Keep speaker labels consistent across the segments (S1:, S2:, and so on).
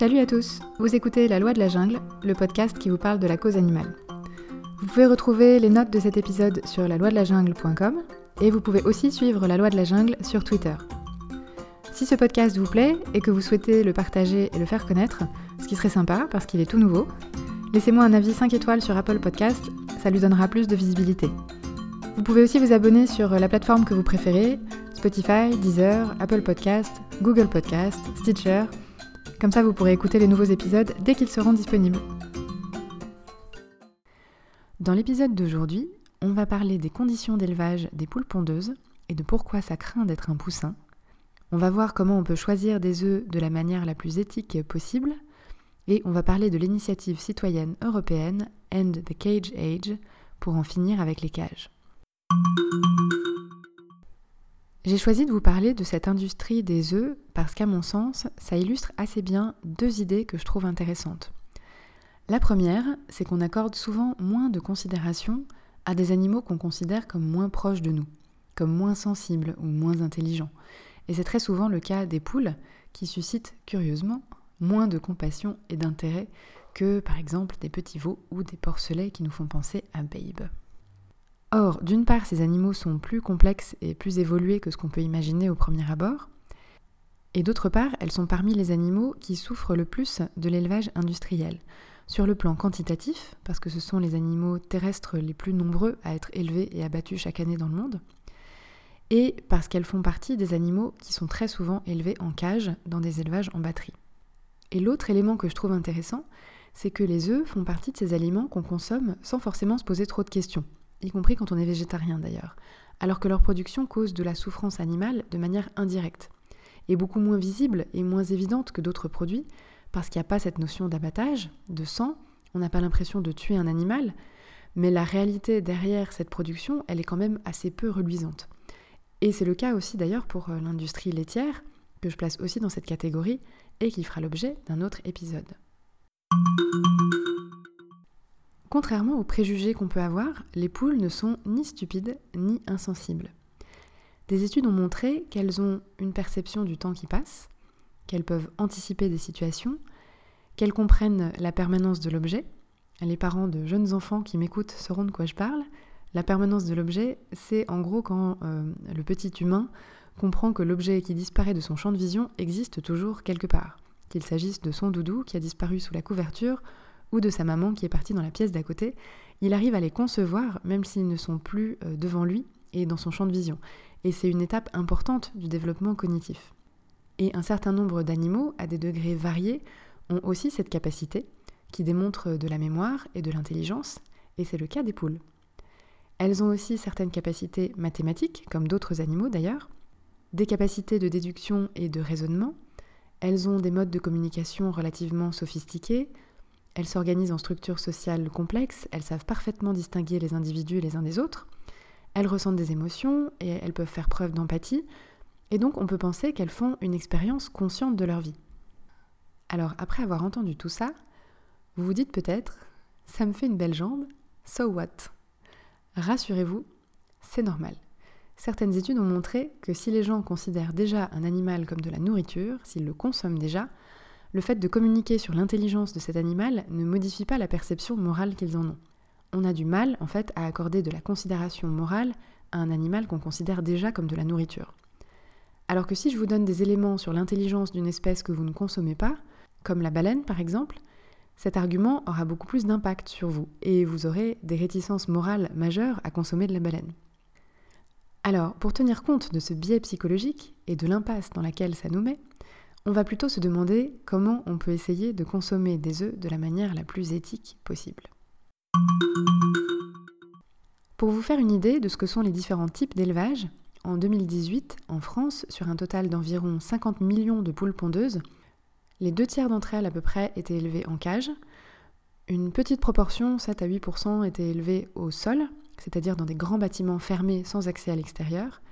S1: Salut à tous, vous écoutez La Loi de la Jungle, le podcast qui vous parle de la cause animale. Vous pouvez retrouver les notes de cet épisode sur la loi de la jungle.com et vous pouvez aussi suivre La Loi de la Jungle sur Twitter. Si ce podcast vous plaît et que vous souhaitez le partager et le faire connaître, ce qui serait sympa parce qu'il est tout nouveau, laissez-moi un avis 5 étoiles sur Apple Podcast, ça lui donnera plus de visibilité. Vous pouvez aussi vous abonner sur la plateforme que vous préférez, Spotify, Deezer, Apple Podcast, Google Podcast, Stitcher comme ça, vous pourrez écouter les nouveaux épisodes dès qu'ils seront disponibles. Dans l'épisode d'aujourd'hui, on va parler des conditions d'élevage des poules pondeuses et de pourquoi ça craint d'être un poussin. On va voir comment on peut choisir des œufs de la manière la plus éthique possible. Et on va parler de l'initiative citoyenne européenne End the Cage Age pour en finir avec les cages. J'ai choisi de vous parler de cette industrie des œufs parce qu'à mon sens, ça illustre assez bien deux idées que je trouve intéressantes. La première, c'est qu'on accorde souvent moins de considération à des animaux qu'on considère comme moins proches de nous, comme moins sensibles ou moins intelligents. Et c'est très souvent le cas des poules qui suscitent, curieusement, moins de compassion et d'intérêt que par exemple des petits veaux ou des porcelets qui nous font penser à Babe. Or, d'une part, ces animaux sont plus complexes et plus évolués que ce qu'on peut imaginer au premier abord, et d'autre part, elles sont parmi les animaux qui souffrent le plus de l'élevage industriel. Sur le plan quantitatif, parce que ce sont les animaux terrestres les plus nombreux à être élevés et abattus chaque année dans le monde, et parce qu'elles font partie des animaux qui sont très souvent élevés en cage dans des élevages en batterie. Et l'autre élément que je trouve intéressant, c'est que les œufs font partie de ces aliments qu'on consomme sans forcément se poser trop de questions y compris quand on est végétarien d'ailleurs, alors que leur production cause de la souffrance animale de manière indirecte, et beaucoup moins visible et moins évidente que d'autres produits, parce qu'il n'y a pas cette notion d'abattage, de sang, on n'a pas l'impression de tuer un animal, mais la réalité derrière cette production, elle est quand même assez peu reluisante. Et c'est le cas aussi d'ailleurs pour euh, l'industrie laitière, que je place aussi dans cette catégorie, et qui fera l'objet d'un autre épisode. Contrairement aux préjugés qu'on peut avoir, les poules ne sont ni stupides ni insensibles. Des études ont montré qu'elles ont une perception du temps qui passe, qu'elles peuvent anticiper des situations, qu'elles comprennent la permanence de l'objet. Les parents de jeunes enfants qui m'écoutent sauront de quoi je parle. La permanence de l'objet, c'est en gros quand euh, le petit humain comprend que l'objet qui disparaît de son champ de vision existe toujours quelque part, qu'il s'agisse de son doudou qui a disparu sous la couverture ou de sa maman qui est partie dans la pièce d'à côté, il arrive à les concevoir même s'ils ne sont plus euh, devant lui et dans son champ de vision. Et c'est une étape importante du développement cognitif. Et un certain nombre d'animaux, à des degrés variés, ont aussi cette capacité, qui démontre de la mémoire et de l'intelligence, et c'est le cas des poules. Elles ont aussi certaines capacités mathématiques, comme d'autres animaux d'ailleurs, des capacités de déduction et de raisonnement, elles ont des modes de communication relativement sophistiqués, elles s'organisent en structures sociales complexes, elles savent parfaitement distinguer les individus les uns des autres, elles ressentent des émotions et elles peuvent faire preuve d'empathie, et donc on peut penser qu'elles font une expérience consciente de leur vie. Alors après avoir entendu tout ça, vous vous dites peut-être, ça me fait une belle jambe, so what? Rassurez-vous, c'est normal. Certaines études ont montré que si les gens considèrent déjà un animal comme de la nourriture, s'ils le consomment déjà, le fait de communiquer sur l'intelligence de cet animal ne modifie pas la perception morale qu'ils en ont. On a du mal, en fait, à accorder de la considération morale à un animal qu'on considère déjà comme de la nourriture. Alors que si je vous donne des éléments sur l'intelligence d'une espèce que vous ne consommez pas, comme la baleine par exemple, cet argument aura beaucoup plus d'impact sur vous et vous aurez des réticences morales majeures à consommer de la baleine. Alors, pour tenir compte de ce biais psychologique et de l'impasse dans laquelle ça nous met, on va plutôt se demander comment on peut essayer de consommer des œufs de la manière la plus éthique possible. Pour vous faire une idée de ce que sont les différents types d'élevage, en 2018, en France, sur un total d'environ 50 millions de poules pondeuses, les deux tiers d'entre elles à peu près étaient élevées en cage. Une petite proportion, 7 à 8%, étaient élevées au sol, c'est-à-dire dans des grands bâtiments fermés sans accès à l'extérieur.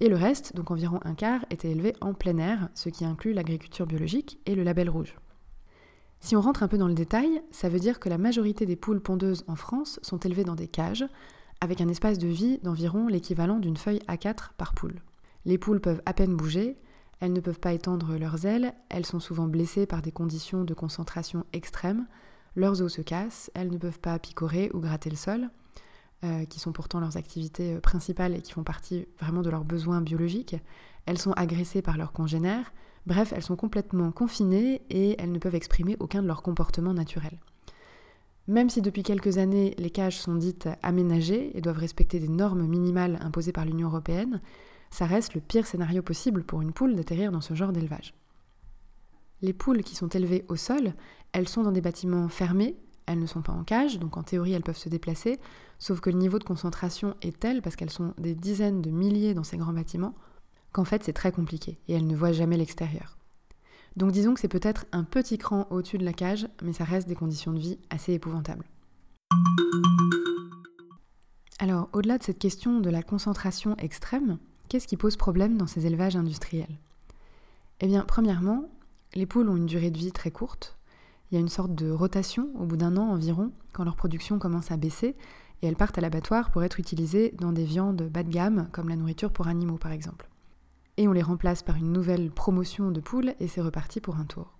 S1: Et le reste, donc environ un quart, était élevé en plein air, ce qui inclut l'agriculture biologique et le label rouge. Si on rentre un peu dans le détail, ça veut dire que la majorité des poules pondeuses en France sont élevées dans des cages, avec un espace de vie d'environ l'équivalent d'une feuille A4 par poule. Les poules peuvent à peine bouger, elles ne peuvent pas étendre leurs ailes, elles sont souvent blessées par des conditions de concentration extrêmes, leurs os se cassent, elles ne peuvent pas picorer ou gratter le sol, qui sont pourtant leurs activités euh, principales et qui font partie vraiment de leurs besoins biologiques. Elles sont agressées par leurs congénères, bref, elles sont complètement confinées et elles ne peuvent exprimer aucun de leurs comportements naturels. Même si depuis quelques années les cages sont dites aménagées et doivent respecter des normes minimales imposées par l'Union européenne, ça reste le pire scénario possible pour une poule d'atterrir dans ce genre d'élevage. Les poules qui sont élevées au sol, elles sont dans des bâtiments fermés, elles ne sont pas en cage, donc en théorie elles peuvent se déplacer, sauf que le niveau de concentration est tel, parce qu'elles sont des dizaines de milliers dans ces grands bâtiments, qu'en fait c'est très compliqué, et elles ne voient jamais l'extérieur. Donc disons que c'est peut-être un petit cran au-dessus de la cage, mais ça reste des conditions de vie assez épouvantables. Alors, au-delà de cette question de la concentration extrême, Qu'est-ce qui pose problème dans ces élevages industriels? Eh bien, premièrement, les poules ont une durée de vie très courte. Il y a une sorte de rotation au bout d'un an environ, quand leur production commence à baisser, et elles partent à l'abattoir pour être utilisées dans des viandes bas de gamme, comme la nourriture pour animaux par exemple. Et on les remplace par une nouvelle promotion de poules, et c'est reparti pour un tour.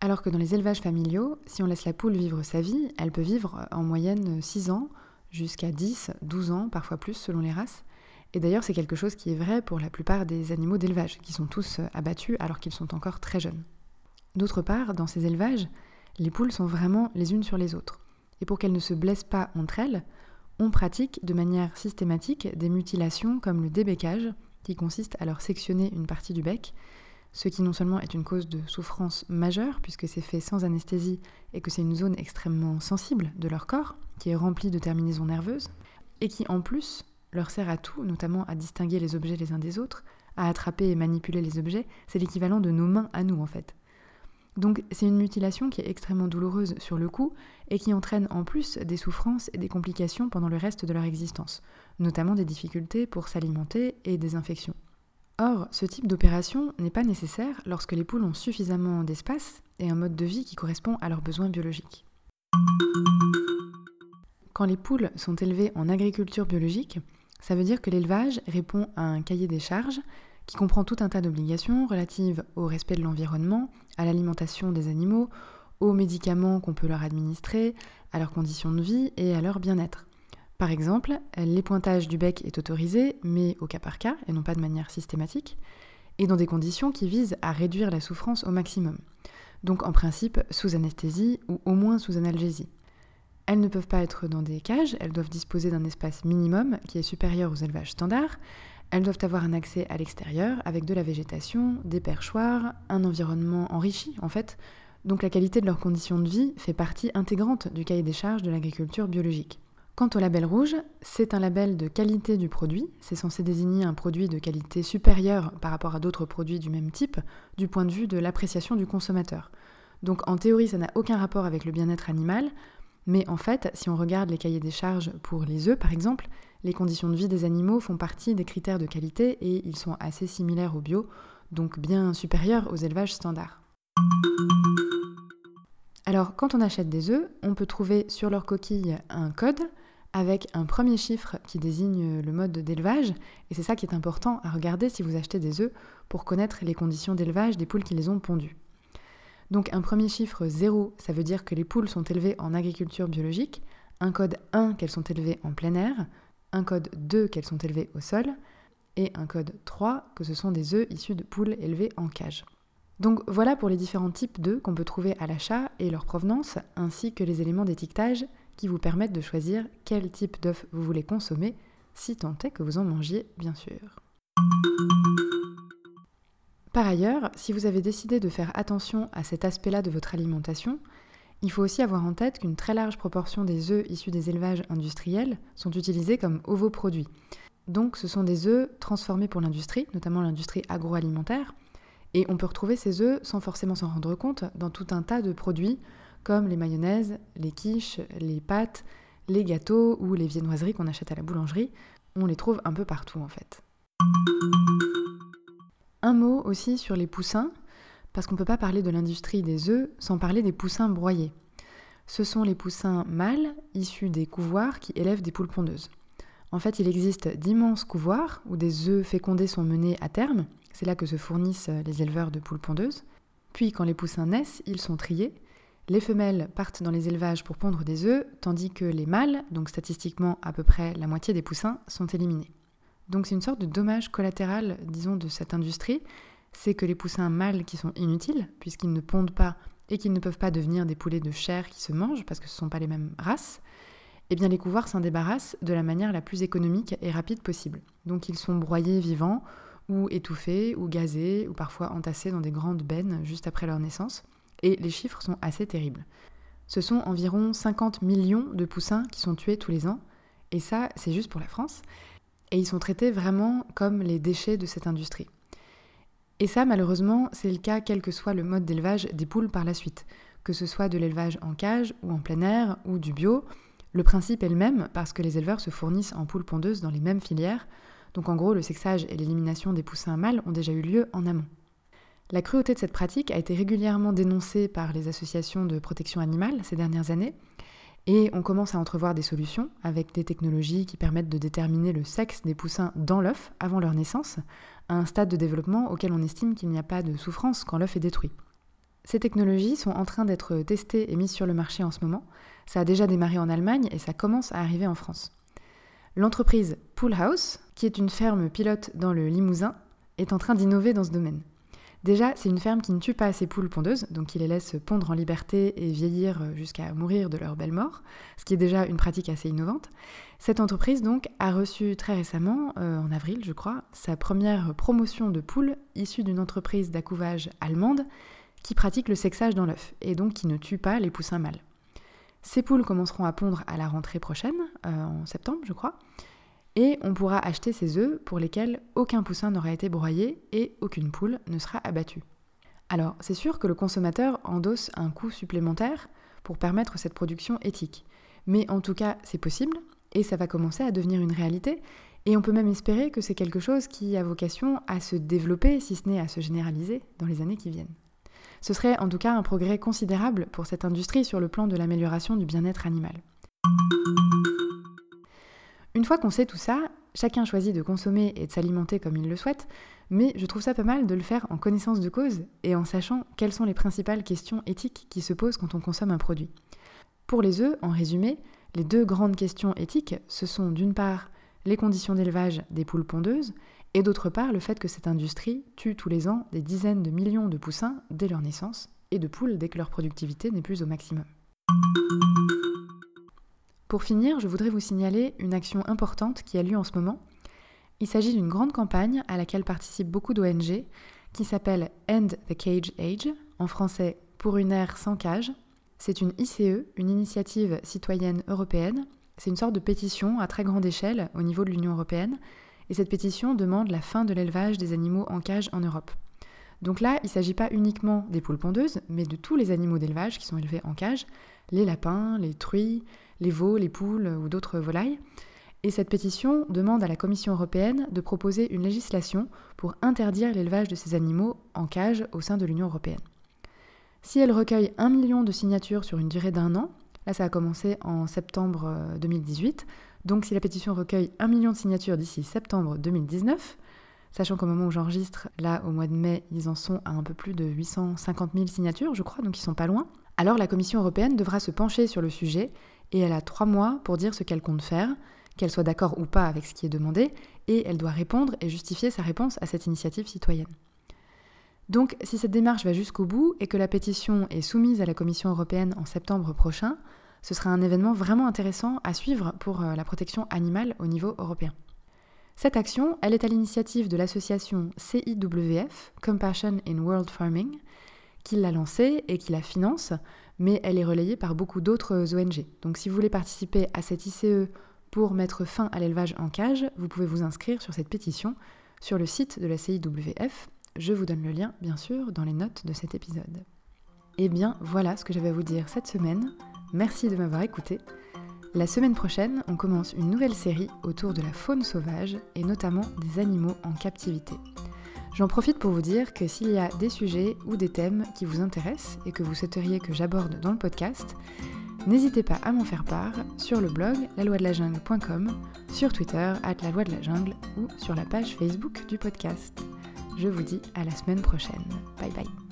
S1: Alors que dans les élevages familiaux, si on laisse la poule vivre sa vie, elle peut vivre en moyenne 6 ans, jusqu'à 10, 12 ans, parfois plus selon les races. Et d'ailleurs, c'est quelque chose qui est vrai pour la plupart des animaux d'élevage, qui sont tous abattus alors qu'ils sont encore très jeunes. D'autre part, dans ces élevages, les poules sont vraiment les unes sur les autres. Et pour qu'elles ne se blessent pas entre elles, on pratique de manière systématique des mutilations comme le débécage, qui consiste à leur sectionner une partie du bec, ce qui non seulement est une cause de souffrance majeure, puisque c'est fait sans anesthésie et que c'est une zone extrêmement sensible de leur corps, qui est remplie de terminaisons nerveuses, et qui en plus leur sert à tout, notamment à distinguer les objets les uns des autres, à attraper et manipuler les objets, c'est l'équivalent de nos mains à nous en fait. Donc c'est une mutilation qui est extrêmement douloureuse sur le coup et qui entraîne en plus des souffrances et des complications pendant le reste de leur existence, notamment des difficultés pour s'alimenter et des infections. Or, ce type d'opération n'est pas nécessaire lorsque les poules ont suffisamment d'espace et un mode de vie qui correspond à leurs besoins biologiques. Quand les poules sont élevées en agriculture biologique, ça veut dire que l'élevage répond à un cahier des charges qui comprend tout un tas d'obligations relatives au respect de l'environnement, à l'alimentation des animaux, aux médicaments qu'on peut leur administrer, à leurs conditions de vie et à leur bien-être. Par exemple, l'épointage du bec est autorisé, mais au cas par cas, et non pas de manière systématique, et dans des conditions qui visent à réduire la souffrance au maximum. Donc en principe sous anesthésie ou au moins sous analgésie. Elles ne peuvent pas être dans des cages, elles doivent disposer d'un espace minimum qui est supérieur aux élevages standards. Elles doivent avoir un accès à l'extérieur avec de la végétation, des perchoirs, un environnement enrichi en fait. Donc la qualité de leurs conditions de vie fait partie intégrante du cahier des charges de l'agriculture biologique. Quant au label rouge, c'est un label de qualité du produit. C'est censé désigner un produit de qualité supérieure par rapport à d'autres produits du même type, du point de vue de l'appréciation du consommateur. Donc en théorie, ça n'a aucun rapport avec le bien-être animal. Mais en fait, si on regarde les cahiers des charges pour les œufs, par exemple, les conditions de vie des animaux font partie des critères de qualité et ils sont assez similaires au bio, donc bien supérieurs aux élevages standards. Alors, quand on achète des œufs, on peut trouver sur leur coquille un code avec un premier chiffre qui désigne le mode d'élevage, et c'est ça qui est important à regarder si vous achetez des œufs pour connaître les conditions d'élevage des poules qui les ont pondus. Donc un premier chiffre 0, ça veut dire que les poules sont élevées en agriculture biologique, un code 1 qu'elles sont élevées en plein air, un code 2 qu'elles sont élevées au sol, et un code 3 que ce sont des œufs issus de poules élevées en cage. Donc voilà pour les différents types d'œufs qu'on peut trouver à l'achat et leur provenance, ainsi que les éléments d'étiquetage qui vous permettent de choisir quel type d'œuf vous voulez consommer, si tant est que vous en mangiez bien sûr. Par ailleurs, si vous avez décidé de faire attention à cet aspect-là de votre alimentation, il faut aussi avoir en tête qu'une très large proportion des œufs issus des élevages industriels sont utilisés comme ovoproduits. Donc ce sont des œufs transformés pour l'industrie, notamment l'industrie agroalimentaire, et on peut retrouver ces œufs sans forcément s'en rendre compte dans tout un tas de produits comme les mayonnaises, les quiches, les pâtes, les gâteaux ou les viennoiseries qu'on achète à la boulangerie. On les trouve un peu partout en fait. Un mot aussi sur les poussins, parce qu'on ne peut pas parler de l'industrie des œufs sans parler des poussins broyés. ce sont les poussins mâles issus des couvoirs qui élèvent des poules pondeuses. En fait, il existe d'immenses couvoirs où des œufs fécondés sont menés à terme. C'est là que se fournissent les éleveurs de poules pondeuses. Puis, quand les poussins naissent, ils sont triés. Les femelles partent dans les élevages pour pondre des œufs, tandis que les mâles, donc statistiquement à peu près la moitié des poussins, sont éliminés. Donc c'est une sorte de dommage collatéral, disons, de cette industrie, c'est que les poussins mâles qui sont inutiles, puisqu'ils ne pondent pas et qu'ils ne peuvent pas devenir des poulets de chair qui se mangent, parce que ce ne sont pas les mêmes races, eh bien les couvoirs s'en débarrassent de la manière la plus économique et rapide possible. Donc ils sont broyés vivants, ou étouffés, ou gazés, ou parfois entassés dans des grandes bennes juste après leur naissance. Et les chiffres sont assez terribles. Ce sont environ 50 millions de poussins qui sont tués tous les ans, et ça, c'est juste pour la France. Et ils sont traités vraiment comme les déchets de cette industrie. Et ça, malheureusement, c'est le cas quel que soit le mode d'élevage des poules par la suite, que ce soit de l'élevage en cage ou en plein air ou du bio. Le principe est le même parce que les éleveurs se fournissent en poules pondeuses dans les mêmes filières. Donc en gros, le sexage et l'élimination des poussins mâles ont déjà eu lieu en amont. La cruauté de cette pratique a été régulièrement dénoncée par les associations de protection animale ces dernières années, et on commence à entrevoir des solutions avec des technologies qui permettent de déterminer le sexe des poussins dans l'œuf avant leur naissance, à un stade de développement auquel on estime qu'il n'y a pas de souffrance quand l'œuf est détruit. Ces technologies sont en train d'être testées et mises sur le marché en ce moment. Ça a déjà démarré en Allemagne et ça commence à arriver en France. L'entreprise Pool House, qui est une ferme pilote dans le Limousin, est en train d'innover dans ce domaine. Déjà, c'est une ferme qui ne tue pas ses poules pondeuses, donc qui les laisse pondre en liberté et vieillir jusqu'à mourir de leur belle mort, ce qui est déjà une pratique assez innovante. Cette entreprise donc a reçu très récemment, euh, en avril je crois, sa première promotion de poules issue d'une entreprise d'accouvage allemande qui pratique le sexage dans l'œuf et donc qui ne tue pas les poussins mâles. Ces poules commenceront à pondre à la rentrée prochaine, euh, en septembre je crois, et on pourra acheter ces œufs pour lesquels aucun poussin n'aura été broyé et aucune poule ne sera abattue. Alors, c'est sûr que le consommateur endosse un coût supplémentaire pour permettre cette production éthique. Mais en tout cas, c'est possible et ça va commencer à devenir une réalité. Et on peut même espérer que c'est quelque chose qui a vocation à se développer, si ce n'est à se généraliser, dans les années qui viennent. Ce serait en tout cas un progrès considérable pour cette industrie sur le plan de l'amélioration du bien-être animal. Une fois qu'on sait tout ça, chacun choisit de consommer et de s'alimenter comme il le souhaite, mais je trouve ça pas mal de le faire en connaissance de cause et en sachant quelles sont les principales questions éthiques qui se posent quand on consomme un produit. Pour les œufs, en résumé, les deux grandes questions éthiques, ce sont d'une part les conditions d'élevage des poules pondeuses et d'autre part le fait que cette industrie tue tous les ans des dizaines de millions de poussins dès leur naissance et de poules dès que leur productivité n'est plus au maximum. Pour finir, je voudrais vous signaler une action importante qui a lieu en ce moment. Il s'agit d'une grande campagne à laquelle participent beaucoup d'ONG qui s'appelle End the Cage Age, en français Pour une ère sans cage. C'est une ICE, une initiative citoyenne européenne. C'est une sorte de pétition à très grande échelle au niveau de l'Union européenne. Et cette pétition demande la fin de l'élevage des animaux en cage en Europe. Donc là, il ne s'agit pas uniquement des poules pondeuses, mais de tous les animaux d'élevage qui sont élevés en cage, les lapins, les truies, les veaux, les poules ou d'autres volailles. Et cette pétition demande à la Commission européenne de proposer une législation pour interdire l'élevage de ces animaux en cage au sein de l'Union européenne. Si elle recueille un million de signatures sur une durée d'un an, là ça a commencé en septembre 2018, euh, donc si la pétition recueille un million de signatures d'ici septembre 2019, sachant qu'au moment où j'enregistre, là au mois de mai, ils en sont à un peu plus de 850 000 signatures, je crois, donc ils sont pas loin, alors la Commission européenne devra se pencher sur le sujet et elle a trois mois pour dire ce qu'elle compte faire, qu'elle soit d'accord ou pas avec ce qui est demandé, et elle doit répondre et justifier sa réponse à cette initiative citoyenne. Donc si cette démarche va jusqu'au bout et que la pétition est soumise à la Commission européenne en septembre prochain, ce sera un événement vraiment intéressant à suivre pour euh, la protection animale au niveau européen. Cette action, elle est à l'initiative de l'association CIWF, Compassion in World Farming, qui l'a lancée et qui la finance, mais elle est relayée par beaucoup d'autres ONG. Donc si vous voulez participer à cette ICE pour mettre fin à l'élevage en cage, vous pouvez vous inscrire sur cette pétition sur le site de la CIWF. Je vous donne le lien, bien sûr, dans les notes de cet épisode. Eh bien, voilà ce que j'avais à vous dire cette semaine. Merci de m'avoir écouté. La semaine prochaine, on commence une nouvelle série autour de la faune sauvage et notamment des animaux en captivité. J'en profite pour vous dire que s'il y a des sujets ou des thèmes qui vous intéressent et que vous souhaiteriez que j'aborde dans le podcast, N'hésitez pas à m'en faire part sur le blog jungle.com, sur Twitter at la loi de la jungle ou sur la page Facebook du podcast. Je vous dis à la semaine prochaine. Bye bye.